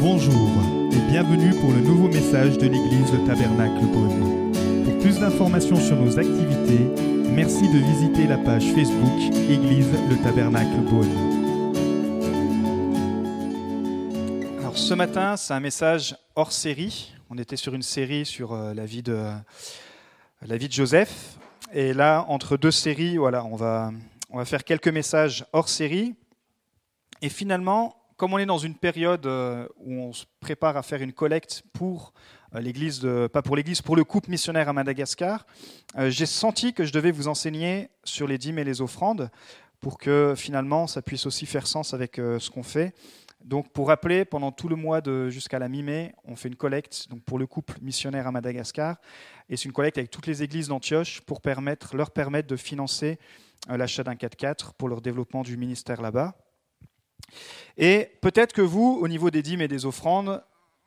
Bonjour et bienvenue pour le nouveau message de l'église Le Tabernacle Beaune. Pour plus d'informations sur nos activités, merci de visiter la page Facebook Église Le Tabernacle Beaune. Alors ce matin, c'est un message hors série. On était sur une série sur euh, la vie de, la vie de Joseph. Et là, entre deux séries, voilà, on va, on va faire quelques messages hors série. Et finalement, comme on est dans une période euh, où on se prépare à faire une collecte pour euh, l'église, pas pour l'église, pour le couple missionnaire à Madagascar, euh, j'ai senti que je devais vous enseigner sur les dîmes et les offrandes pour que finalement ça puisse aussi faire sens avec ce qu'on fait. Donc pour rappeler, pendant tout le mois de jusqu'à la mi-mai, on fait une collecte donc pour le couple missionnaire à Madagascar et c'est une collecte avec toutes les églises d'Antioche pour permettre, leur permettre de financer l'achat d'un 4x4 pour leur développement du ministère là-bas. Et peut-être que vous, au niveau des dîmes et des offrandes,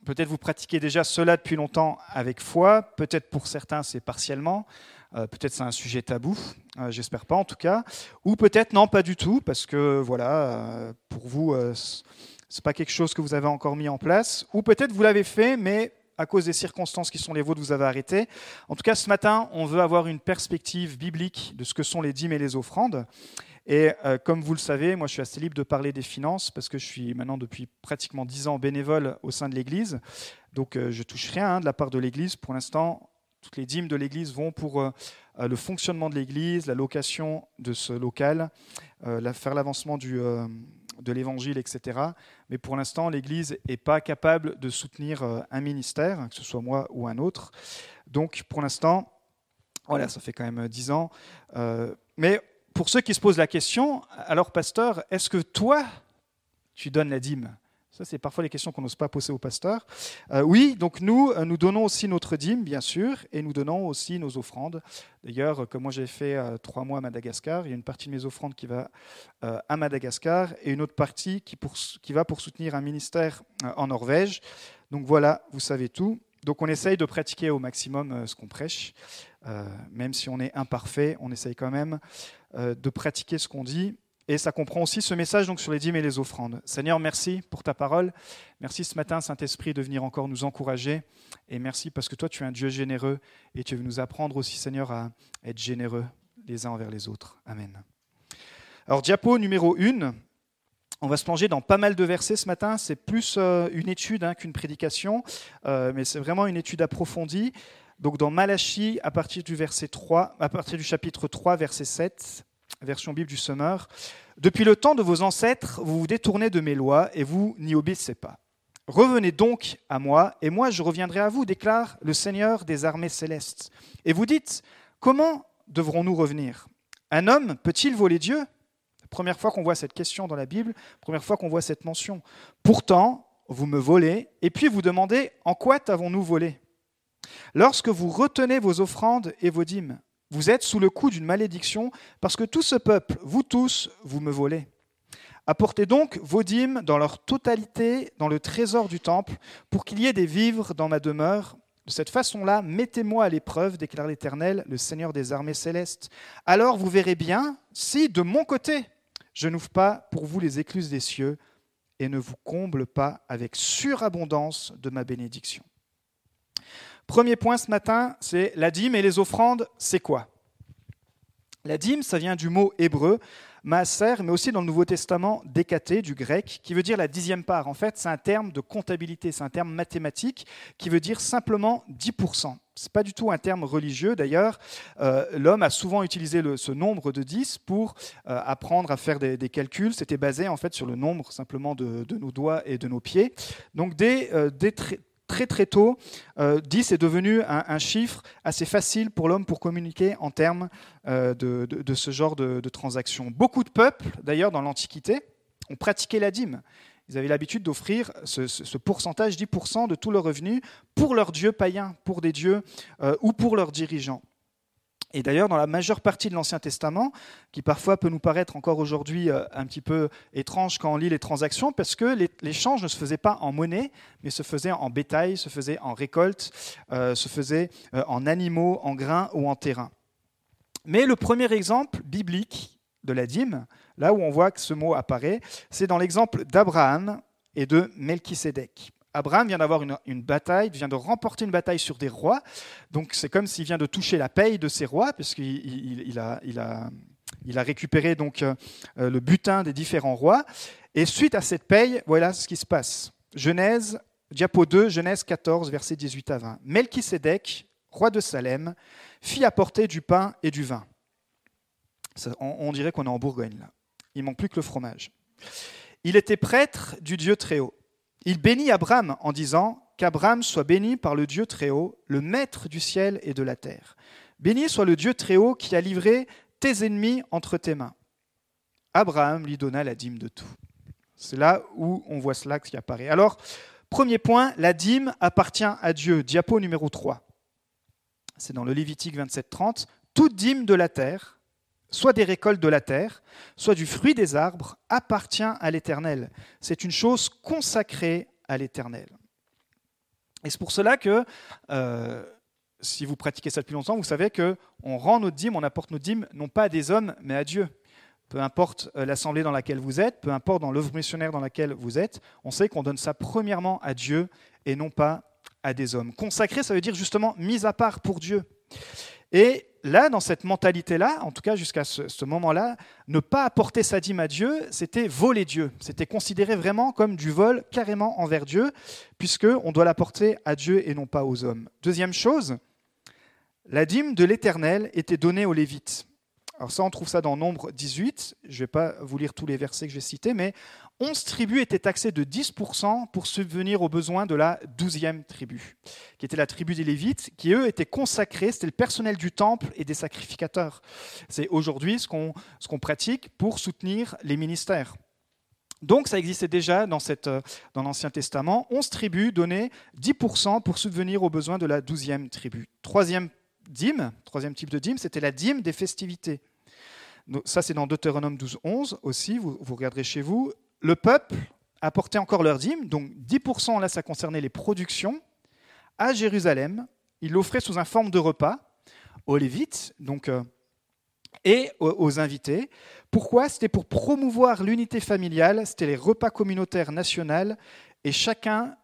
peut-être vous pratiquez déjà cela depuis longtemps avec foi, peut-être pour certains c'est partiellement, euh, peut-être c'est un sujet tabou, euh, j'espère pas en tout cas, ou peut-être non, pas du tout, parce que voilà, euh, pour vous, c'est pas quelque chose que vous avez encore mis en place, ou peut-être vous l'avez fait, mais à cause des circonstances qui sont les vôtres, vous avez arrêté. En tout cas, ce matin, on veut avoir une perspective biblique de ce que sont les dîmes et les offrandes. Et euh, comme vous le savez, moi je suis assez libre de parler des finances parce que je suis maintenant depuis pratiquement dix ans bénévole au sein de l'Église. Donc euh, je touche rien hein, de la part de l'Église. Pour l'instant, toutes les dîmes de l'Église vont pour euh, le fonctionnement de l'Église, la location de ce local, faire l'avancement de l'Évangile, etc. Mais pour l'instant, l'Église n'est pas capable de soutenir un ministère, que ce soit moi ou un autre. Donc pour l'instant, voilà, ça fait quand même dix ans. mais pour ceux qui se posent la question, alors pasteur, est-ce que toi, tu donnes la dîme? Ça, c'est parfois les questions qu'on n'ose pas poser au pasteur. Euh, oui, donc nous, euh, nous donnons aussi notre dîme, bien sûr, et nous donnons aussi nos offrandes. D'ailleurs, comme moi j'ai fait euh, trois mois à Madagascar, il y a une partie de mes offrandes qui va à Madagascar et une autre partie qui, va pour soutenir un ministère en Norvège. Donc voilà, vous savez tout. Donc on essaye de pratiquer au maximum ce qu'on prêche. même si on est imparfait, on essaye quand même euh, de pratiquer ce qu'on dit. Et ça comprend aussi ce message donc sur les dîmes et les offrandes. Seigneur, merci pour ta parole. Merci ce matin, Saint-Esprit, de venir encore nous encourager. Et merci parce que toi, tu es un Dieu généreux et tu veux nous apprendre aussi, Seigneur, à être généreux les uns envers les autres. Amen. Alors, diapo numéro 1. On va se plonger dans pas mal de versets ce matin. C'est plus euh, une étude hein, qu'une prédication, euh, mais c'est vraiment une étude approfondie. Donc dans Malachie, à partir du verset 3, à partir du chapitre 3, verset 7, version Bible du Semeur, Depuis le temps de vos ancêtres, vous vous détournez de mes lois et vous n'y obéissez pas. Revenez donc à moi, et moi je reviendrai à vous, déclare le Seigneur des armées célestes. Et vous dites, comment devrons-nous revenir? Un homme peut-il voler Dieu? Première fois qu'on voit cette question dans la Bible, première fois qu'on voit cette mention. Pourtant, vous me volez, et puis vous demandez, en quoi t'avons-nous volé? Lorsque vous retenez vos offrandes et vos dîmes, vous êtes sous le coup d'une malédiction, parce que tout ce peuple, vous tous, vous me volez. Apportez donc vos dîmes dans leur totalité dans le trésor du temple, pour qu'il y ait des vivres dans ma demeure. De cette façon-là, mettez-moi à l'épreuve, déclare l'Éternel, le Seigneur des armées célestes. Alors vous verrez bien si, de mon côté, je n'ouvre pas pour vous les écluses des cieux et ne vous comble pas avec surabondance de ma bénédiction. Premier point ce matin, c'est la dîme et les offrandes, c'est quoi? La dîme, ça vient du mot hébreu maaser, mais aussi dans le Nouveau Testament décaté du grec, qui veut dire la dixième part. En fait, c'est un terme de comptabilité, c'est un terme mathématique qui veut dire simplement 10%. Ce n'est pas du tout un terme religieux. D'ailleurs, euh, l'homme a souvent utilisé ce nombre de 10 pour euh, apprendre à faire des, calculs. C'était basé en fait sur le nombre simplement de, nos doigts et de nos pieds. Donc euh, très très tôt, 10 euh, est devenu un, chiffre assez facile pour l'homme pour communiquer en termes euh, de, ce genre de, de transactions. Beaucoup de peuples, d'ailleurs, dans l'Antiquité, ont pratiqué la dîme. Ils avaient l'habitude d'offrir ce, pourcentage, 10% de tous leurs revenus, pour leurs dieux païens, pour des dieux euh, ou pour leurs dirigeants. Et d'ailleurs, dans la majeure partie de l'Ancien Testament, qui parfois peut nous paraître encore aujourd'hui euh, un petit peu étrange quand on lit les transactions, parce que l'échange ne se faisait pas en monnaie, mais se faisait en bétail, se faisait en récolte, euh, se faisait euh, en animaux, en grains ou en terrain. Mais le premier exemple biblique de la dîme, là où on voit que ce mot apparaît, c'est dans l'exemple d'Abraham et de Melchisédek. Abraham vient d'avoir une, bataille, vient de remporter une bataille sur des rois. Donc c'est comme s'il vient de toucher la paye de ces rois, puisqu'il il, a, récupéré donc euh, le butin des différents rois. Et suite à cette paye, voilà ce qui se passe. Genèse, diapo 2, Genèse 14, versets 18 à 20. Melchisédek, roi de Salem, fit apporter du pain et du vin. on, on, dirait qu'on est en Bourgogne là. Il manque plus que le fromage. Il était prêtre du Dieu Très-Haut. Il bénit Abraham en disant Qu'Abraham soit béni par le Dieu Très-Haut, le Maître du ciel et de la terre. Béni soit le Dieu Très-Haut qui a livré tes ennemis entre tes mains. Abraham lui donna la dîme de tout. C'est là où on voit cela qui apparaît. Alors, premier point, la dîme appartient à Dieu. Diapo numéro 3. C'est dans le Lévitique 27-30. Toute dîme de la terre, soit des récoltes de la terre, soit du fruit des arbres, appartient à l'Éternel. C'est une chose consacrée à l'Éternel. Et c'est pour cela que, euh, si vous pratiquez ça depuis longtemps, vous savez qu'on rend notre dîme, on apporte notre dîme, non pas à des hommes, mais à Dieu. Peu importe euh, l'assemblée dans laquelle vous êtes, peu importe dans l'œuvre missionnaire dans laquelle vous êtes, on sait qu'on donne ça premièrement à Dieu et non pas à des hommes. Consacré, ça veut dire justement mis à part pour Dieu. Et là, dans cette mentalité-là, en tout cas jusqu'à ce, moment-là, ne pas apporter sa dîme à Dieu, c'était voler Dieu. C'était considéré vraiment comme du vol carrément envers Dieu, puisqu'on doit l'apporter à Dieu et non pas aux hommes. Deuxième chose, la dîme de l'Éternel était donnée aux Lévites. Alors ça, on trouve ça dans Nombre 18. Je ne vais pas vous lire tous les versets que j'ai cités, mais 11 tribus étaient taxées de 10% pour subvenir aux besoins de la 12e tribu, qui était la tribu des Lévites, qui eux étaient consacrés, c'était le personnel du temple et des sacrificateurs. C'est aujourd'hui ce qu'on pratique pour soutenir les ministères. Donc ça existait déjà dans, cette, dans l'Ancien Testament. 11 tribus donnaient 10% pour subvenir aux besoins de la 12e tribu. Troisième dîme, troisième type de dîme, c'était la dîme des festivités. Ça, c'est dans Deutéronome 12, 11 aussi, vous, vous regarderez chez vous le peuple apportait encore leur dîme, donc 10% là ça concernait les productions, à Jérusalem. Il l'offrait sous un forme de repas aux Lévites donc, euh, et aux, invités. Pourquoi? C'était pour promouvoir l'unité familiale, c'était les repas communautaires nationaux et chacun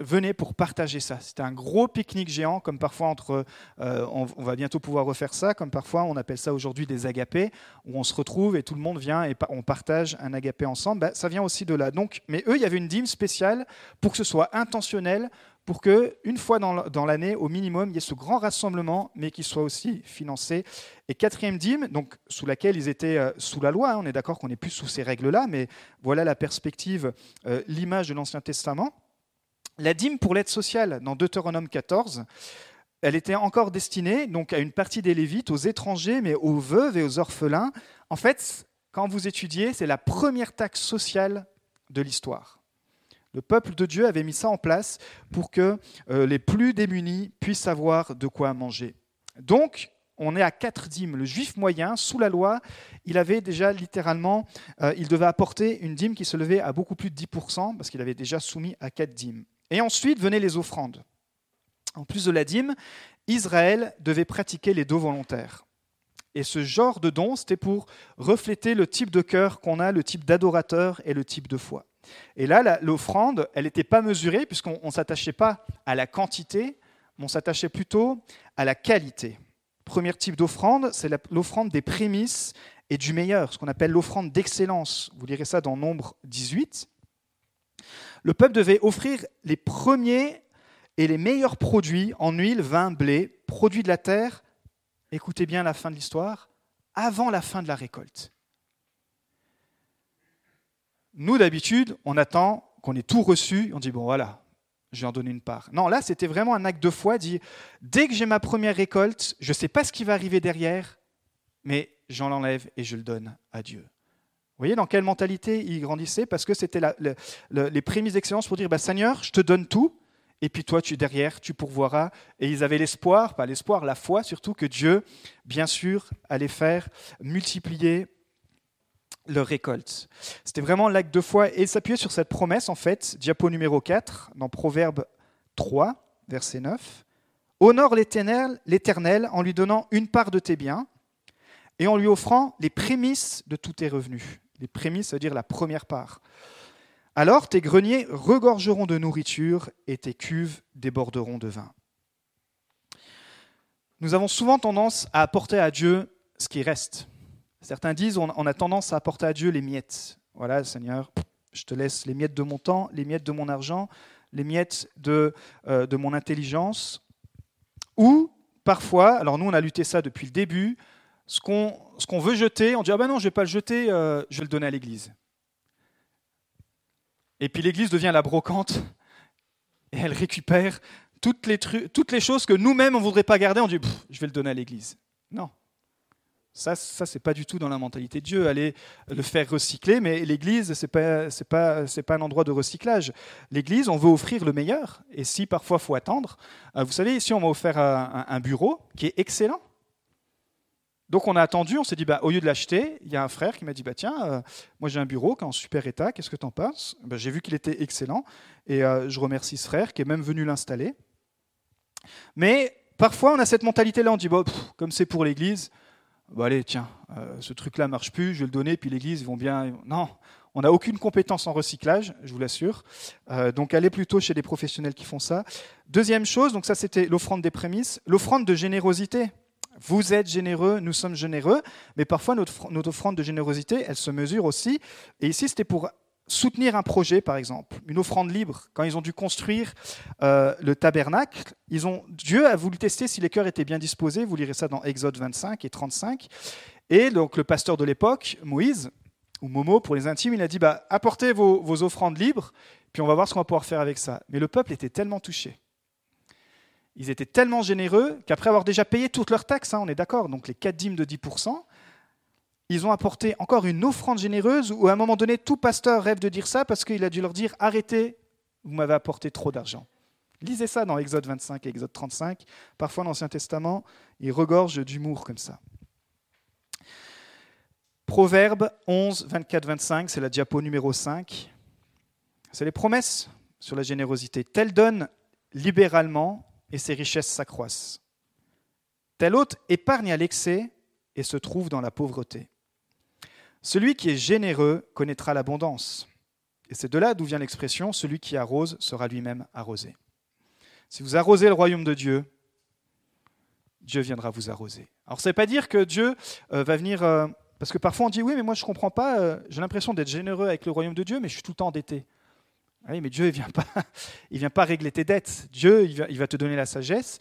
venez pour partager ça. C'était un gros pique-nique géant, comme parfois entre, euh, on, va bientôt pouvoir refaire ça, comme parfois on appelle ça aujourd'hui des agapés, où on se retrouve et tout le monde vient et on partage un agapé ensemble. Bah, ça vient aussi de là. Donc, mais eux, il y avait une dîme spéciale pour que ce soit intentionnel, pour que une fois dans l'année, au minimum, il y ait ce grand rassemblement, mais qui soit aussi financé. Et quatrième dîme, donc sous laquelle ils étaient euh, sous la loi. Hein, on est d'accord qu'on n'est plus sous ces règles-là, mais voilà la perspective, euh, l'image de l'Ancien Testament. La dîme pour l'aide sociale dans Deutéronome 14, elle était encore destinée donc à une partie des Lévites, aux étrangers, mais aux veuves et aux orphelins. En fait, quand vous étudiez, c'est la première taxe sociale de l'histoire. Le peuple de Dieu avait mis ça en place pour que euh, les plus démunis puissent avoir de quoi manger. Donc, on est à quatre dîmes. Le juif moyen, sous la loi, il avait déjà littéralement, euh, il devait apporter une dîme qui se levait à beaucoup plus de 10%, parce qu'il avait déjà soumis à quatre dîmes. Et ensuite venaient les offrandes. En plus de la dîme, Israël devait pratiquer les dons volontaires. Et ce genre de don, c'était pour refléter le type de cœur qu'on a, le type d'adorateur et le type de foi. Et là, l'offrande, elle n'était pas mesurée puisqu'on ne s'attachait pas à la quantité, mais on s'attachait plutôt à la qualité. Premier type d'offrande, c'est l'offrande des prémices et du meilleur, ce qu'on appelle l'offrande d'excellence. Vous lirez ça dans Nombre 18 le peuple devait offrir les premiers et les meilleurs produits en huile, vin, blé, produits de la terre, écoutez bien la fin de l'histoire, avant la fin de la récolte. Nous, d'habitude, on attend qu'on ait tout reçu, on dit, bon voilà, je en donner une part. Non, là, c'était vraiment un acte de foi, dit, dès que j'ai ma première récolte, je ne sais pas ce qui va arriver derrière, mais j'en l'enlève et je le donne à Dieu. Vous voyez dans quelle mentalité il grandissait? Parce que c'était les prémices d'excellence pour dire bah, Seigneur, je te donne tout, et puis toi, tu derrière, tu pourvoiras. Et ils avaient l'espoir, pas l'espoir, la foi surtout, que Dieu, bien sûr, allait faire multiplier leur récolte. C'était vraiment l'acte de foi. Et il s'appuyait sur cette promesse, en fait, diapo numéro 4, dans Proverbe 3, verset 9. Honore l'Éternel en lui donnant une part de tes biens et en lui offrant les prémices de tous tes revenus. Les prémices, ça veut dire la première part. Alors tes greniers regorgeront de nourriture et tes cuves déborderont de vin. Nous avons souvent tendance à apporter à Dieu ce qui reste. Certains disent on a tendance à apporter à Dieu les miettes. Voilà, Seigneur, je te laisse les miettes de mon temps, les miettes de mon argent, les miettes de, euh, de mon intelligence. Ou parfois, alors nous on a lutté ça depuis le début, ce qu'on veut jeter, on dit ah ben non, je vais pas le jeter, euh, je vais le donner à l'Église. Et puis l'Église devient la brocante et elle récupère toutes les, choses que nous-mêmes on voudrait pas garder. On dit je vais le donner à l'Église. Non, ça, ça c'est pas du tout dans la mentalité de Dieu. Aller le faire recycler, mais l'Église, c'est pas, c'est pas, c'est pas un endroit de recyclage. L'Église, on veut offrir le meilleur. Et si parfois faut attendre, euh, vous savez, ici on m'a offert un, bureau qui est excellent. Donc on a attendu, on s'est dit, bah, au lieu de l'acheter, il y a un frère qui m'a dit, bah, tiens, euh, moi j'ai un bureau qui est en super état, qu'est-ce que tu en penses? Bah, J'ai vu qu'il était excellent et euh, je remercie ce frère qui est même venu l'installer. Mais parfois on a cette mentalité-là, on dit, bon, comme c'est pour l'Église, allez, tiens, euh, ce truc-là marche plus, je vais le donner, puis l'Église, ils vont bien. Non, on n'a aucune compétence en recyclage, je vous l'assure. Donc allez plutôt chez des professionnels qui font ça. Deuxième chose, donc ça c'était l'offrande des prémices, l'offrande de générosité. Vous êtes généreux, nous sommes généreux, mais parfois notre, offrande de générosité, elle se mesure aussi. Et ici, c'était pour soutenir un projet, par exemple, une offrande libre, quand ils ont dû construire euh, le tabernacle, ils ont, Dieu a voulu tester si les cœurs étaient bien disposés. Vous lirez ça dans Exode 25 et 35. Et donc le pasteur de l'époque, Moïse, ou Momo pour les intimes, il a dit bah, apportez vos, vos offrandes libres, puis on va voir ce qu'on va pouvoir faire avec ça. Mais le peuple était tellement touché. Ils étaient tellement généreux qu'après avoir déjà payé toutes leurs taxes, hein, on est d'accord, donc les 4 dîmes de 10%, ils ont apporté encore une offrande généreuse où à un moment donné, tout pasteur rêve de dire ça parce qu'il a dû leur dire arrêtez, vous m'avez apporté trop d'argent. Lisez ça dans Exode 25 et Exode 35. Parfois, l'Ancien Testament, il regorge d'humour comme ça. Proverbe 11, 24, 25, c'est la diapo numéro 5. C'est les promesses sur la générosité. Tel donne libéralement et ses richesses s'accroissent. Tel autre épargne à l'excès et se trouve dans la pauvreté. Celui qui est généreux connaîtra l'abondance. Et c'est de là d'où vient l'expression celui qui arrose sera lui-même arrosé. Si vous arrosez le royaume de Dieu, Dieu viendra vous arroser. Alors ça ne veut pas dire que Dieu euh, va venir... Euh, parce que parfois on dit oui, mais moi je ne comprends pas, euh, j'ai l'impression d'être généreux avec le royaume de Dieu, mais je suis tout le temps endetté. Oui, mais Dieu ne vient, pas, il vient pas régler tes dettes. Dieu, il va, il te donner la sagesse.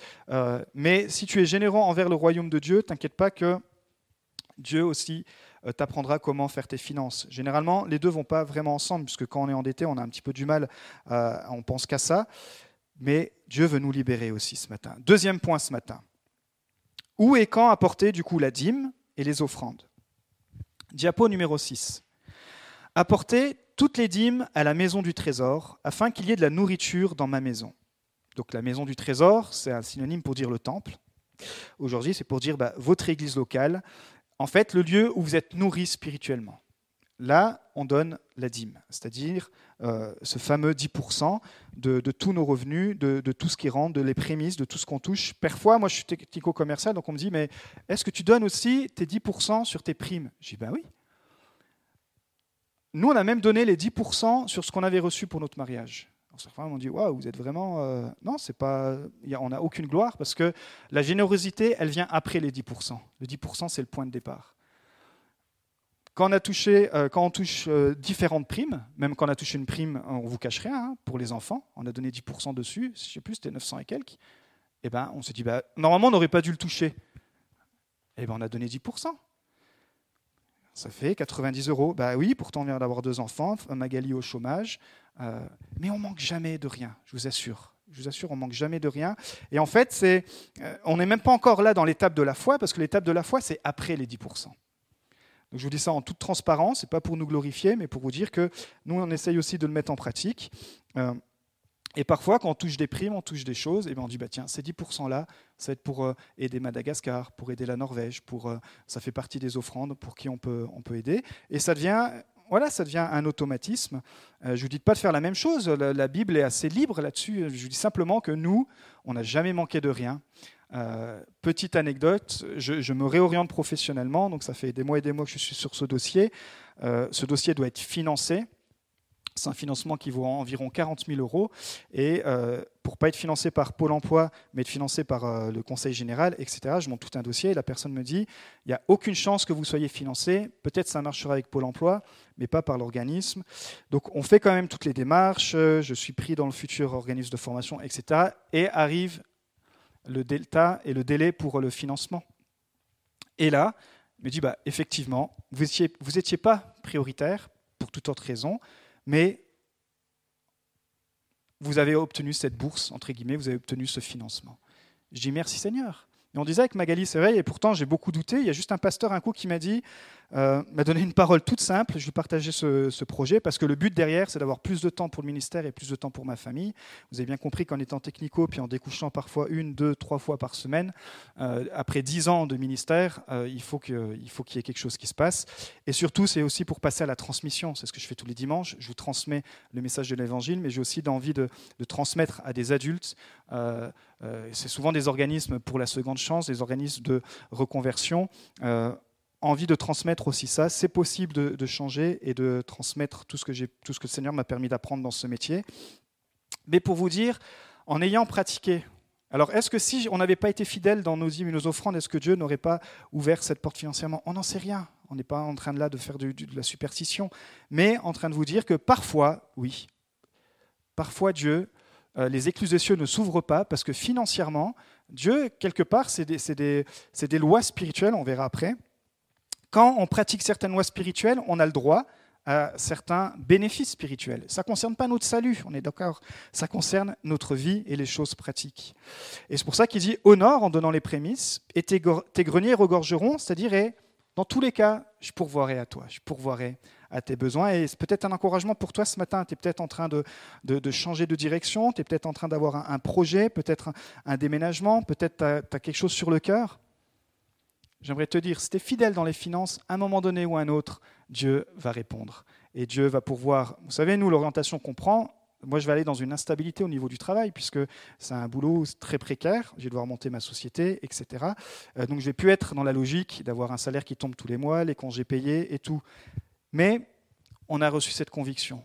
mais si tu es généreux envers le royaume de Dieu, t'inquiète pas que Dieu aussi euh, t'apprendra comment faire tes finances. Généralement, les deux vont pas vraiment ensemble, puisque quand on est endetté, on a un petit peu du mal, on pense qu'à ça. Mais Dieu veut nous libérer aussi ce matin. Deuxième point ce matin. Où et quand apporter du coup la dîme et les offrandes? Diapo numéro 6. Apporter toutes les dîmes à la maison du trésor, afin qu'il y ait de la nourriture dans ma maison. Donc la maison du trésor, c'est un synonyme pour dire le temple. Aujourd'hui, c'est pour dire bah, votre église locale, en fait le lieu où vous êtes nourri spirituellement. Là, on donne la dîme, c'est-à-dire euh, ce fameux 10% de, tous nos revenus, de, tout ce qui rentre, de les prémices, de tout ce qu'on touche. Parfois, moi je suis technico-commercial, donc on me dit, mais est-ce que tu donnes aussi tes 10% sur tes primes? Je dis, ben oui. Nous, on a même donné les 10% sur ce qu'on avait reçu pour notre mariage. Certains m'ont dit Waouh, vous êtes vraiment. Euh, non, c'est pas. on n'a aucune gloire parce que la générosité, elle vient après les 10%. Le 10%, c'est le point de départ. Quand on, a touché, euh, quand on touche euh, différentes primes, même quand on a touché une prime, on vous cache rien, hein, pour les enfants, on a donné 10% dessus, je sais plus, c'était 900 et quelques, et eh ben, on s'est dit bah, Normalement, on n'aurait pas dû le toucher. Et eh ben, on a donné 10%. Ça fait 90 euros. Bah oui, pourtant on vient d'avoir deux enfants, Magali au chômage, euh, mais on manque jamais de rien, je vous assure. Je vous assure, on manque jamais de rien. Et en fait, c'est, euh, on n'est même pas encore là dans l'étape de la foi, parce que l'étape de la foi, c'est après les 10%. Donc je vous dis ça en toute transparence, c'est pas pour nous glorifier, mais pour vous dire que nous, on essaye aussi de le mettre en pratique. Euh, et parfois, quand on touche des primes, on touche des choses, et bien on dit, bah, tiens, ces 10%-là, ça va être pour aider Madagascar, pour aider la Norvège, pour, ça fait partie des offrandes pour qui on peut, on peut aider. Et ça devient voilà, ça devient un automatisme. Euh, je ne vous dis pas de faire la même chose, la, Bible est assez libre là-dessus. Je vous dis simplement que nous, on n'a jamais manqué de rien. Euh, petite anecdote, je, me réoriente professionnellement, donc ça fait des mois et des mois que je suis sur ce dossier. Euh, ce dossier doit être financé. C'est un financement qui vaut environ 40 000 euros. Et euh, pour pas être financé par Pôle emploi, mais être financé par euh, le Conseil général, etc., je monte tout un dossier et la personne me dit il n'y a aucune chance que vous soyez financé. Peut-être ça marchera avec Pôle emploi, mais pas par l'organisme. Donc on fait quand même toutes les démarches. Je suis pris dans le futur organisme de formation, etc. Et arrive le delta et le délai pour le financement. Et là, il me dit bah, effectivement, vous n'étiez vous étiez pas prioritaire pour toute autre raison mais vous avez obtenu cette bourse, entre guillemets, vous avez obtenu ce financement. Je dis merci Seigneur. Et on disait avec Magali, vrai, et pourtant j'ai beaucoup douté. Il y a juste un pasteur un coup qui m'a dit, euh, m'a donné une parole toute simple. Je lui partager ce, ce, projet parce que le but derrière, c'est d'avoir plus de temps pour le ministère et plus de temps pour ma famille. Vous avez bien compris qu'en étant technico, puis en découchant parfois une, deux, trois fois par semaine, euh, après dix ans de ministère, euh, il faut qu'il y ait quelque chose qui se passe. Et surtout, c'est aussi pour passer à la transmission. C'est ce que je fais tous les dimanches. Je vous transmets le message de l'Évangile, mais j'ai aussi envie de, transmettre à des adultes. Euh, c'est souvent des organismes pour la seconde chance, des organismes de reconversion envie de transmettre aussi ça. C'est possible de, changer et de transmettre tout ce que, le Seigneur m'a permis d'apprendre dans ce métier. Mais pour vous dire, en ayant pratiqué, alors est-ce que si on n'avait pas été fidèle dans nos hymnes et nos offrandes, est-ce que Dieu n'aurait pas ouvert cette porte financièrement? On n'en sait rien. On n'est pas en train de là de faire de, la superstition, mais en train de vous dire que parfois, oui, parfois Dieu, euh, les écluses des cieux ne s'ouvrent pas parce que financièrement, Dieu, quelque part, c'est des lois spirituelles, on verra après, quand on pratique certaines lois spirituelles, on a le droit à certains bénéfices spirituels. Ça ne concerne pas notre salut, on est d'accord. Ça concerne notre vie et les choses pratiques. Et c'est pour ça qu'il dit honore en donnant les prémices, et tes, greniers regorgeront, c'est-à-dire, dans tous les cas, je pourvoirai à toi, je pourvoirai à tes besoins. Et c'est peut-être un encouragement pour toi ce matin. Tu es peut-être en train de, de, changer de direction, tu es peut-être en train d'avoir un, projet, peut-être un, déménagement, peut-être tu as quelque chose sur le cœur. J'aimerais te dire, si tu es fidèle dans les finances, à un moment donné ou à un autre, Dieu va répondre. Et Dieu va pourvoir. Vous savez, nous, l'orientation qu'on prend, moi, je vais aller dans une instabilité au niveau du travail, puisque c'est un boulot très précaire. Je vais devoir monter ma société, etc. Euh, donc, je vais plus être dans la logique d'avoir un salaire qui tombe tous les mois, les congés payés et tout. Mais on a reçu cette conviction.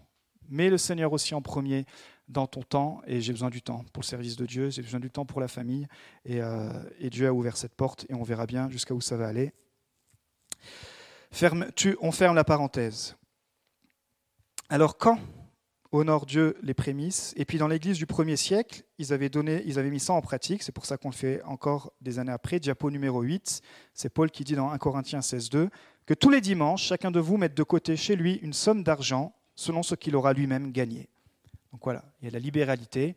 Mets le Seigneur aussi en premier dans ton temps et j'ai besoin du temps pour le service de Dieu, j'ai besoin du temps pour la famille et, euh, Dieu a ouvert cette porte et on verra bien jusqu'à où ça va aller. Ferme, tu, on ferme la parenthèse. Alors quand honore Dieu les prémices Et puis dans l'Église du premier siècle, ils avaient, donné, ils avaient mis ça en pratique, c'est pour ça qu'on le fait encore des années après. Diapo numéro 8, c'est Paul qui dit dans 1 Corinthiens 16.2 que tous les dimanches, chacun de vous mette de côté chez lui une somme d'argent selon ce qu'il aura lui-même gagné. Donc voilà, il y a la libéralité.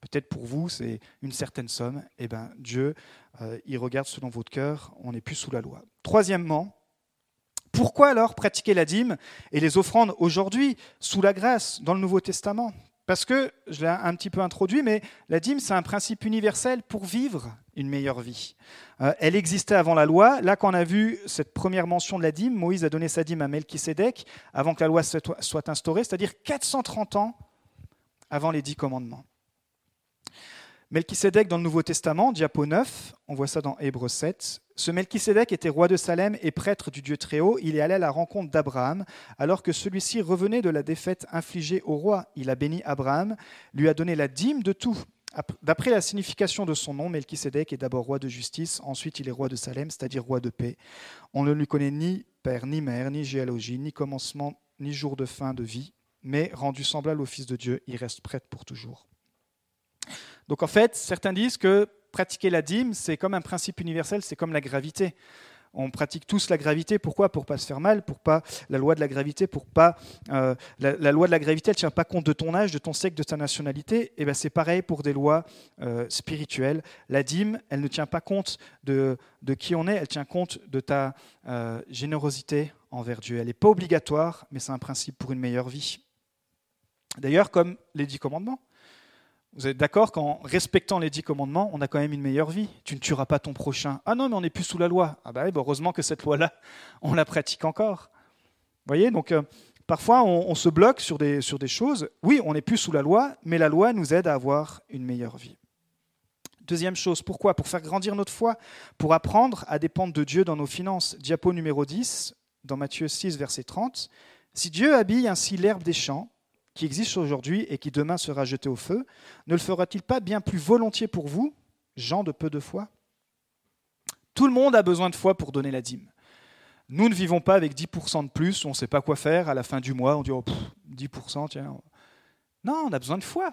Peut-être pour vous, c'est une certaine somme. Eh bien, Dieu, euh, il regarde selon votre cœur. On n'est plus sous la loi. Troisièmement, pourquoi alors pratiquer la dîme et les offrandes aujourd'hui, sous la grâce, dans le Nouveau Testament? Parce que, je l'ai un petit peu introduit, mais la dîme, c'est un principe universel pour vivre une meilleure vie. Euh, elle existait avant la loi. Là, quand on a vu cette première mention de la dîme, Moïse a donné sa dîme à Melchisédek avant que la loi soit instaurée, c'est-à-dire 430 ans avant les dix commandements. Melchisédek dans le Nouveau Testament, diapo 9, on voit ça dans Hébreux 7. Ce Melchisédek était roi de Salem et prêtre du Dieu Très-Haut. Il est allé à la rencontre d'Abraham alors que celui-ci revenait de la défaite infligée au roi. Il a béni Abraham, lui a donné la dîme de tout. D'après la signification de son nom, Melchisédek est d'abord roi de justice, ensuite il est roi de Salem, c'est-à-dire roi de paix. On ne lui connaît ni père, ni mère, ni géologie, ni commencement, ni jour de fin de vie mais rendu semblable au Fils de Dieu, il reste prêtre pour toujours. Donc en fait, certains disent que pratiquer la dîme, c'est comme un principe universel, c'est comme la gravité. On pratique tous la gravité. Pourquoi? Pour pas se faire mal. Pour pas la loi de la gravité. Pour pas euh, la, loi de la gravité, elle tient pas compte de ton âge, de ton sexe, de ta nationalité. Et eh ben c'est pareil pour des lois euh, spirituelles. La dîme, elle ne tient pas compte de, qui on est. Elle tient compte de ta euh, générosité envers Dieu. Elle n'est pas obligatoire, mais c'est un principe pour une meilleure vie. D'ailleurs, comme les dix commandements. Vous êtes d'accord qu'en respectant les dix commandements, on a quand même une meilleure vie? Tu ne tueras pas ton prochain. Ah non, mais on n'est plus sous la loi. Ah bah, bah heureusement que cette loi-là, on la pratique encore. Vous voyez, donc euh, parfois on, se bloque sur des, sur des choses. Oui, on n'est plus sous la loi, mais la loi nous aide à avoir une meilleure vie. Deuxième chose, pourquoi? Pour faire grandir notre foi, pour apprendre à dépendre de Dieu dans nos finances. Diapo numéro 10, dans Matthieu 6, verset 30. Si Dieu habille ainsi l'herbe des champs, qui existe aujourd'hui et qui demain sera jeté au feu, ne le fera-t-il pas bien plus volontiers pour vous, gens de peu de foi? Tout le monde a besoin de foi pour donner la dîme. Nous ne vivons pas avec 10% de plus, on ne sait pas quoi faire à la fin du mois, on dit oh, 10%, tiens. Non, on a besoin de foi.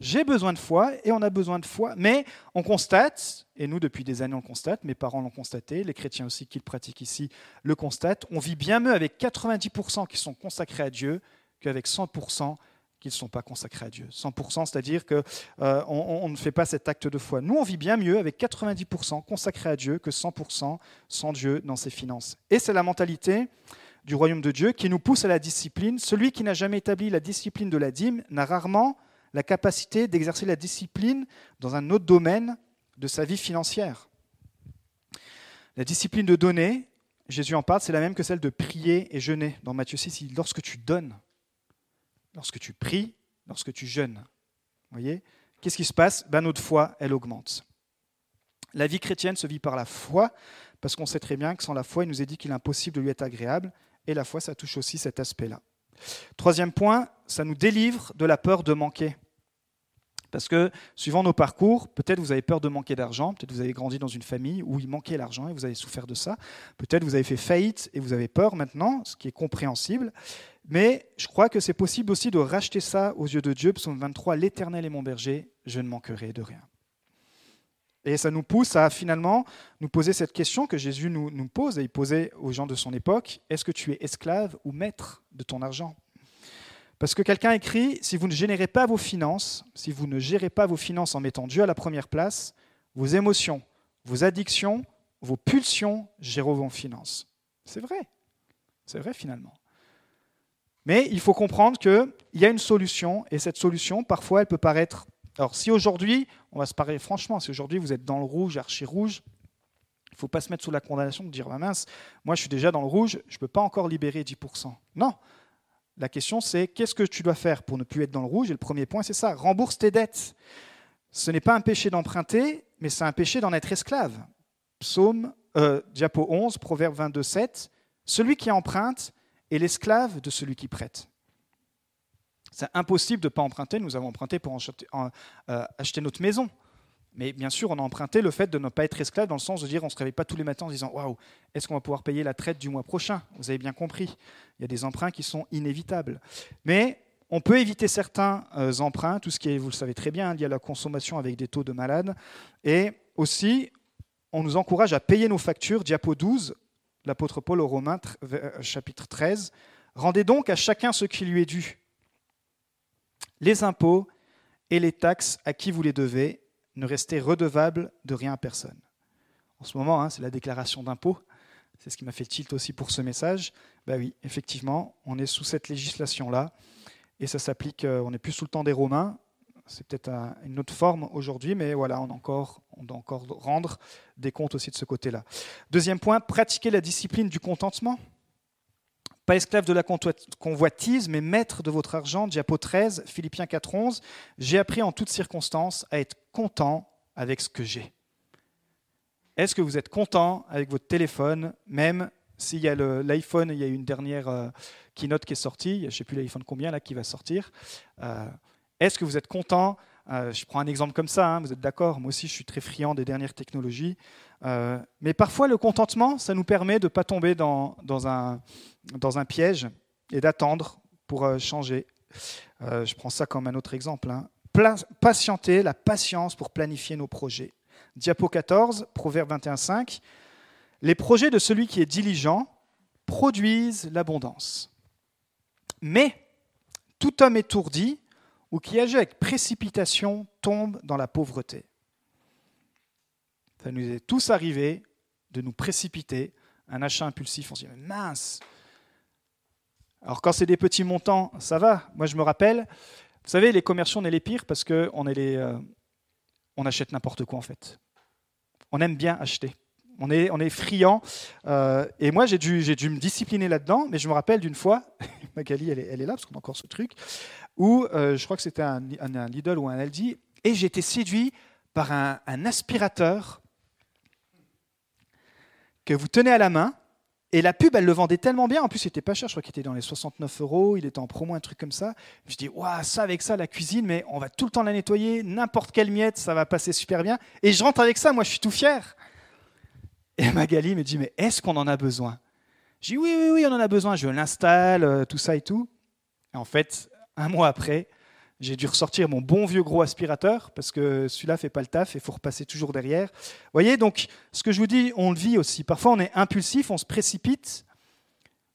J'ai besoin de foi et on a besoin de foi. Mais on constate, et nous depuis des années on constate, mes parents l'ont constaté, les chrétiens aussi qui le pratiquent ici le constatent, on vit bien mieux avec 90% qui sont consacrés à Dieu qu'avec 100% qui ne sont pas consacrés à Dieu. 100%, c'est-à-dire qu'on euh, on, ne fait pas cet acte de foi. Nous, on vit bien mieux avec 90% consacrés à Dieu que 100% sans Dieu dans ses finances. Et c'est la mentalité du royaume de Dieu qui nous pousse à la discipline. Celui qui n'a jamais établi la discipline de la dîme n'a rarement la capacité d'exercer la discipline dans un autre domaine de sa vie financière. La discipline de donner, Jésus en parle, c'est la même que celle de prier et jeûner. Dans Matthieu 6, lorsque tu donnes, lorsque tu pries, lorsque tu jeûnes. voyez Qu'est-ce qui se passe? Ben, Notre foi, elle augmente. La vie chrétienne se vit par la foi, parce qu'on sait très bien que sans la foi, il nous est dit qu'il est impossible de lui être agréable, et la foi, ça touche aussi cet aspect-là. Troisième point, ça nous délivre de la peur de manquer. Parce que suivant nos parcours, peut-être vous avez peur de manquer d'argent, peut-être vous avez grandi dans une famille où il manquait l'argent et vous avez souffert de ça, peut-être vous avez fait faillite et vous avez peur maintenant, ce qui est compréhensible. Mais je crois que c'est possible aussi de racheter ça aux yeux de Dieu. Psaume 23, L'Éternel est mon berger, je ne manquerai de rien. Et ça nous pousse à finalement nous poser cette question que Jésus nous, pose et il posait aux gens de son époque, est-ce que tu es esclave ou maître de ton argent? Parce que quelqu'un écrit, si vous ne générez pas vos finances, si vous ne gérez pas vos finances en mettant Dieu à la première place, vos émotions, vos addictions, vos pulsions géreront vos finances. C'est vrai. C'est vrai finalement. Mais il faut comprendre qu'il y a une solution, et cette solution, parfois, elle peut paraître... Alors si aujourd'hui, on va se parler franchement, si aujourd'hui vous êtes dans le rouge, archi rouge, il ne faut pas se mettre sous la condamnation de dire, bah mince, moi je suis déjà dans le rouge, je ne peux pas encore libérer 10%. Non, la question, c'est qu'est-ce que tu dois faire pour ne plus être dans le rouge? Et le premier point, c'est ça, rembourse tes dettes. Ce n'est pas un péché d'emprunter, mais c'est un péché d'en être esclave. Psaume, euh, diapo 11, proverbe 22, 7. Celui qui emprunte est l'esclave de celui qui prête. C'est impossible de ne pas emprunter. Nous avons emprunté pour euh, acheter notre maison. Mais bien sûr, on a emprunté le fait de ne pas être esclave dans le sens de dire on ne se réveille pas tous les matins en disant waouh, est-ce qu'on va pouvoir payer la traite du mois prochain? Vous avez bien compris. Il y a des emprunts qui sont inévitables. Mais on peut éviter certains euh, emprunts, tout ce qui est, vous le savez très bien, lié à la consommation avec des taux de malade. Et aussi, on nous encourage à payer nos factures. Diapo 12, l'apôtre Paul aux Romains, euh, chapitre 13. Rendez donc à chacun ce qui lui est dû. Les impôts et les taxes à qui vous les devez ne rester redevable de rien à personne. En ce moment, hein, c'est la déclaration d'impôt. C'est ce qui m'a fait tilt aussi pour ce message. Ben oui, effectivement, on est sous cette législation-là. Et ça s'applique, euh, on n'est plus sous le temps des Romains. C'est peut-être une autre forme aujourd'hui, mais voilà, on, encore, doit encore rendre des comptes aussi de ce côté-là. Deuxième point, pratiquer la discipline du contentement. Pas esclave de la convoitise, mais maître de votre argent. Diapo 13, Philippiens 4, 11. J'ai appris en toutes circonstances à être content avec ce que j'ai. Est-ce que vous êtes content avec votre téléphone, même s'il y a l'iPhone, il y a une dernière euh, keynote qui est sortie, je ne sais plus l'iPhone combien là qui va sortir. Euh, est-ce que vous êtes content euh, Je prends un exemple comme ça, hein, vous êtes d'accord Moi aussi, je suis très friand des dernières technologies. mais parfois, le contentement, ça nous permet de ne pas tomber dans, dans, un, dans un piège et d'attendre pour changer. je prends ça comme un autre exemple. Hein patienter, la patience pour planifier nos projets. Diapo 14, Proverbe 21, 5. Les projets de celui qui est diligent produisent l'abondance. Mais tout homme étourdi ou qui agit avec précipitation tombe dans la pauvreté. Ça nous est tous arrivé de nous précipiter, un achat impulsif, on se dit mince. Alors quand c'est des petits montants, ça va. Moi je me rappelle, vous savez, les commerciaux, on est les pires parce qu'on euh, on achète n'importe quoi en fait. On aime bien acheter. On est, on est friand. Euh, et moi, j'ai dû, dû me discipliner là-dedans. Mais je me rappelle d'une fois, Magali, elle est, elle est là parce qu'on a encore ce truc, où euh, je crois que c'était un, un, Lidl ou un Aldi, et j'ai été séduit par un, aspirateur que vous tenez à la main Et la pub, elle le vendait tellement bien. En plus, il était pas cher. Je crois qu'il était dans les 69 euros. Il était en promo, un truc comme ça. Je dis, waouh, ça avec ça, la cuisine, mais on va tout le temps la nettoyer. N'importe quelle miette, ça va passer super bien. Et je rentre avec ça. Moi, je suis tout fier. Et Magali me dit, mais est-ce qu'on en a besoin? Je dis, oui, oui, oui, on en a besoin. Je l'installe, euh, tout ça et tout. Et en fait, un mois après, j'ai dû ressortir mon bon vieux gros aspirateur parce que celui-là fait pas le taf et faut repasser toujours derrière. Vous voyez, donc ce que je vous dis, on le vit aussi. Parfois, on est impulsif, on se précipite.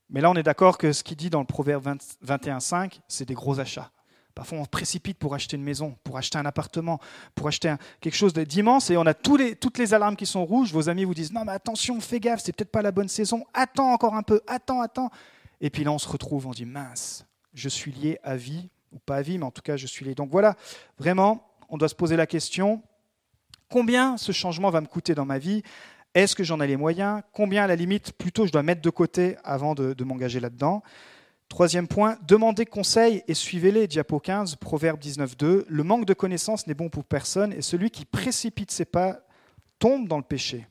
Mais là, on est d'accord que ce qu'il dit dans le Proverbe 21.5, c'est des gros achats. Parfois, on se précipite pour acheter une maison, pour acheter un appartement, pour acheter quelque chose d'immense et on a toutes les alarmes qui sont rouges. Vos amis vous disent Non, mais attention, fais gaffe, c'est peut-être pas la bonne saison. Attends encore un peu, attends, attends. Et puis là, on se retrouve, on dit Mince, je suis lié à vie ou pas à vie, mais en tout cas, je suis lié. Donc voilà, vraiment, on doit se poser la question, combien ce changement va me coûter dans ma vie? Est-ce que j'en ai les moyens? Combien, à la limite, plutôt, je dois mettre de côté avant de, m'engager là-dedans? Troisième point, demandez conseil et suivez-les. Diapo 15, Proverbe 19.2. Le manque de connaissances n'est bon pour personne et celui qui précipite ses pas tombe dans le péché.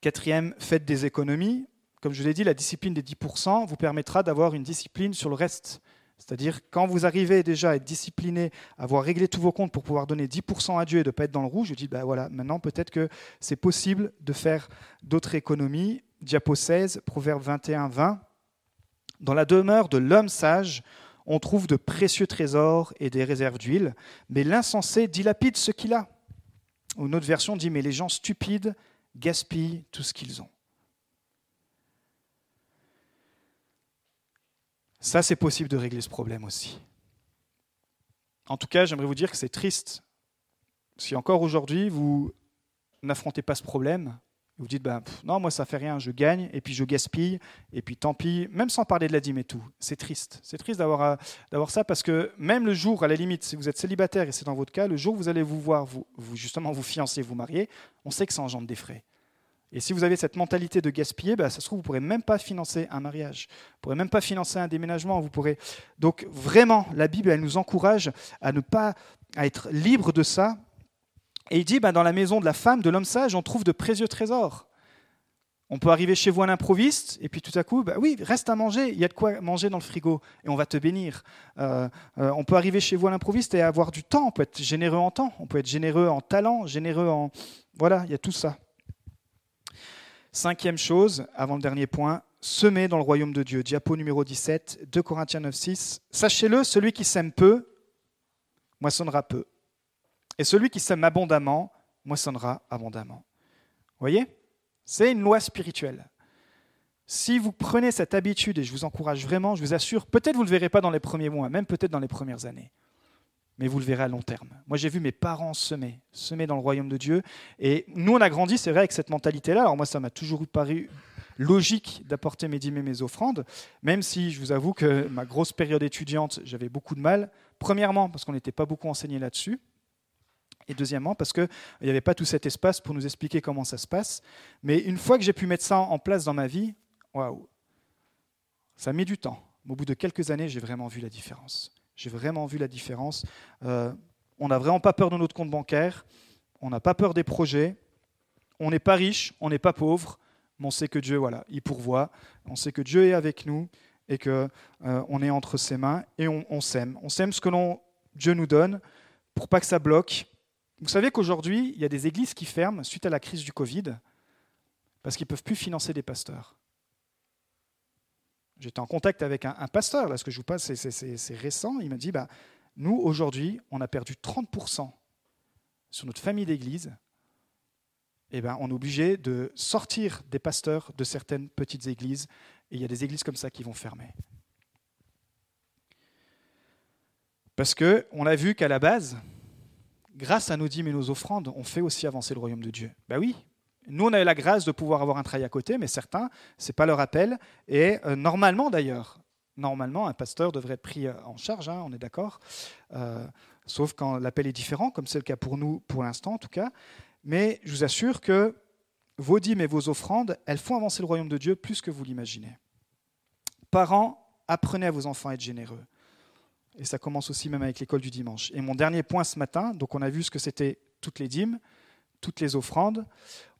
Quatrième, faites des économies. Comme je l'ai dit, la discipline des 10% vous permettra d'avoir une discipline sur le reste. C'est-à-dire, quand vous arrivez déjà à être discipliné, à avoir réglé tous vos comptes pour pouvoir donner 10% à Dieu et de ne pas être dans le rouge, je dis, ben voilà, maintenant peut-être que c'est possible de faire d'autres économies. Diapo 16, Proverbe 21, 20. Dans la demeure de l'homme sage, on trouve de précieux trésors et des réserves d'huile, mais l'insensé dilapide ce qu'il a. Une autre version dit, mais les gens stupides gaspillent tout ce qu'ils ont. Ça, c'est possible de régler ce problème aussi. En tout cas, j'aimerais vous dire que c'est triste. Si encore aujourd'hui, vous n'affrontez pas ce problème, vous dites, ben, non, moi ça fait rien, je gagne, et puis je gaspille, et puis tant pis, même sans parler de la dîme et tout. C'est triste. C'est triste d'avoir, d'avoir ça parce que même le jour, à la limite, si vous êtes célibataire, et c'est dans votre cas, le jour où vous allez vous voir, vous justement vous fiancer, vous marier, on sait que ça engendre des frais. Et si vous avez cette mentalité de gaspiller, bah, ça se trouve, vous ne pourrez même pas financer un mariage, vous ne pourrez même pas financer un déménagement. Vous pourrez... Donc vraiment, la Bible, elle nous encourage à ne pas à être libre de ça. Et il dit, bah, dans la maison de la femme, de l'homme sage, on trouve de précieux trésors. On peut arriver chez vous à l'improviste, et puis tout à coup, bah oui, reste à manger, il y a de quoi manger dans le frigo, et on va te bénir. Euh, euh, on peut arriver chez vous à l'improviste et avoir du temps, on peut être généreux en temps, on peut être généreux en talent, généreux en... Voilà, il y a tout ça. Cinquième chose, avant le dernier point, semer dans le royaume de Dieu. Diapo numéro 17, 2 Corinthiens 9, 6. Sachez-le, celui qui sème peu, moissonnera peu. Et celui qui sème abondamment, moissonnera abondamment. Voyez? C'est une loi spirituelle. Si vous prenez cette habitude, et je vous encourage vraiment, je vous assure, peut-être vous ne le verrez pas dans les premiers mois, même peut-être dans les premières années mais vous le verrez à long terme. Moi, j'ai vu mes parents semer, semer dans le royaume de Dieu. Et nous, on a grandi, c'est vrai, avec cette mentalité-là. Alors moi, ça m'a toujours paru logique d'apporter mes dîmes et mes offrandes, même si je vous avoue que ma grosse période étudiante, j'avais beaucoup de mal. Premièrement, parce qu'on n'était pas beaucoup enseigné là-dessus. Et deuxièmement, parce qu'il n'y avait pas tout cet espace pour nous expliquer comment ça se passe. Mais une fois que j'ai pu mettre ça en place dans ma vie, waouh, ça a mis du temps. Au bout de quelques années, j'ai vraiment vu la différence. J'ai vraiment vu la différence. Euh, on n'a vraiment pas peur de notre compte bancaire, on n'a pas peur des projets, on n'est pas riche, on n'est pas pauvre, mais on sait que Dieu, voilà, il pourvoit, on sait que Dieu est avec nous et que euh, on est entre ses mains et on, sème. On sème ce que Dieu nous donne pour pas que ça bloque. Vous savez qu'aujourd'hui, il y a des églises qui ferment suite à la crise du Covid parce qu'ils ne peuvent plus financer des pasteurs. J'étais en contact avec un, pasteur, là, ce que je vous passe, c'est récent. Il m'a dit bah, Nous, aujourd'hui, on a perdu 30% sur notre famille d'église. Eh ben, on est obligé de sortir des pasteurs de certaines petites églises. Et il y a des églises comme ça qui vont fermer. Parce qu'on a vu qu'à la base, grâce à nos dîmes et nos offrandes, on fait aussi avancer le royaume de Dieu. Ben oui, nous, on a eu la grâce de pouvoir avoir un travail à côté, mais certains, ce n'est pas leur appel. Et euh, normalement, d'ailleurs, normalement, un pasteur devrait être pris euh, en charge, hein, on est d'accord, euh, sauf quand l'appel est différent, comme c'est le cas pour nous, pour l'instant en tout cas. Mais je vous assure que vos dîmes et vos offrandes, elles font avancer le royaume de Dieu plus que vous l'imaginez. Parents, apprenez à vos enfants à être généreux. Et ça commence aussi même avec l'école du dimanche. Et mon dernier point ce matin, donc on a vu ce que c'était toutes les dîmes, toutes les offrandes.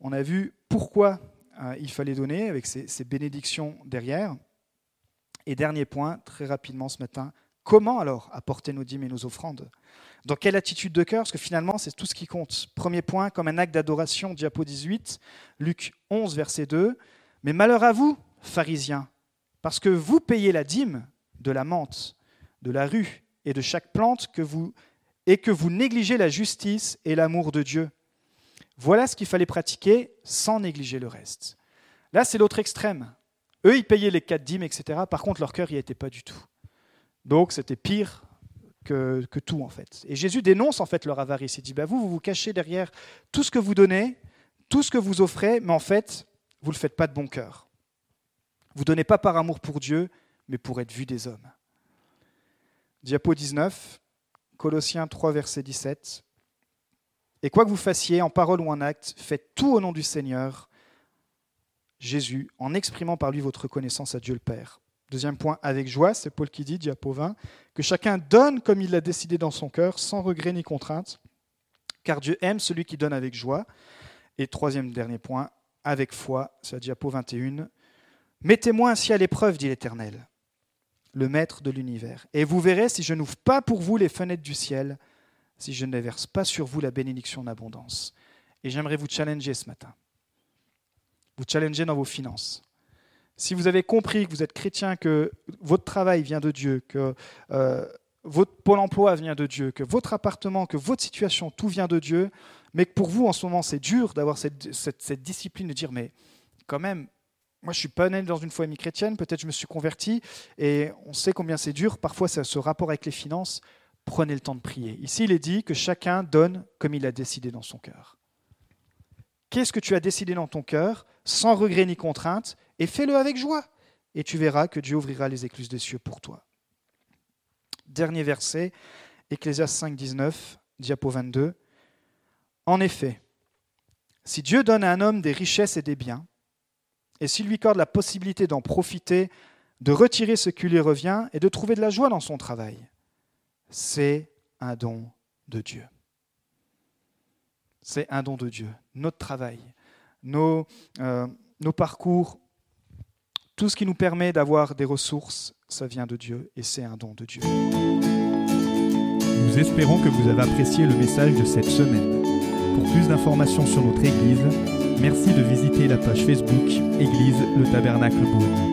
On a vu pourquoi euh, il fallait donner avec ces, bénédictions derrière. Et dernier point, très rapidement ce matin, comment alors apporter nos dîmes et nos offrandes? Dans quelle attitude de cœur? Parce que finalement, c'est tout ce qui compte. Premier point, comme un acte d'adoration, diapo 18, Luc 11, verset 2. Mais malheur à vous, pharisiens, parce que vous payez la dîme de la menthe, de la rue et de chaque plante que vous et que vous négligez la justice et l'amour de Dieu. Voilà ce qu'il fallait pratiquer sans négliger le reste. Là, c'est l'autre extrême. Eux, ils payaient les quatre dîmes, etc. Par contre, leur cœur n'y était pas du tout. Donc, c'était pire que, que, tout, en fait. Et Jésus dénonce, en fait, leur avarice. Il dit, bah, vous, vous vous cachez derrière tout ce que vous donnez, tout ce que vous offrez, mais en fait, vous ne le faites pas de bon cœur. Vous ne donnez pas par amour pour Dieu, mais pour être vu des hommes. Diapo 19, Colossiens 3, verset 17. Et quoi que vous fassiez, en parole ou en acte, faites tout au nom du Seigneur, Jésus, en exprimant par lui votre reconnaissance à Dieu le Père. Deuxième point, avec joie, c'est Paul qui dit, diapo 20, que chacun donne comme il l'a décidé dans son cœur, sans regret ni contrainte, car Dieu aime celui qui donne avec joie. Et troisième dernier point, avec foi, c'est la diapo 21, mettez-moi ainsi à l'épreuve, dit l'Éternel le maître de l'univers. Et vous verrez si je n'ouvre pas pour vous les fenêtres du ciel, si je ne verse pas sur vous la bénédiction d'abondance. Et j'aimerais vous challenger ce matin. Vous challenger dans vos finances. Si vous avez compris que vous êtes chrétien, que votre travail vient de Dieu, que euh, votre pôle emploi vient de Dieu, que votre appartement, que votre situation, tout vient de Dieu, mais que pour vous en ce moment c'est dur d'avoir cette, discipline de dire mais quand même moi, je suis pas né dans une famille chrétienne, peut-être je me suis converti, et on sait combien c'est dur. Parfois, ce rapport avec les finances, prenez le temps de prier. Ici, il est dit que chacun donne comme il a décidé dans son cœur. Qu'est-ce que tu as décidé dans ton cœur, sans regret ni contrainte, et fais-le avec joie, et tu verras que Dieu ouvrira les écluses des cieux pour toi. Dernier verset, Ecclésias 5, 19, diapo 22. En effet, si Dieu donne à un homme des richesses et des biens, et s'il lui accorde la possibilité d'en profiter, de retirer ce qui lui revient et de trouver de la joie dans son travail, c'est un don de Dieu. C'est un don de Dieu. Notre travail, nos, euh, nos parcours, tout ce qui nous permet d'avoir des ressources, ça vient de Dieu et c'est un don de Dieu. Nous espérons que vous avez apprécié le message de cette semaine. Pour plus d'informations sur notre Église, Merci de visiter la page Facebook Église le Tabernacle Beaune.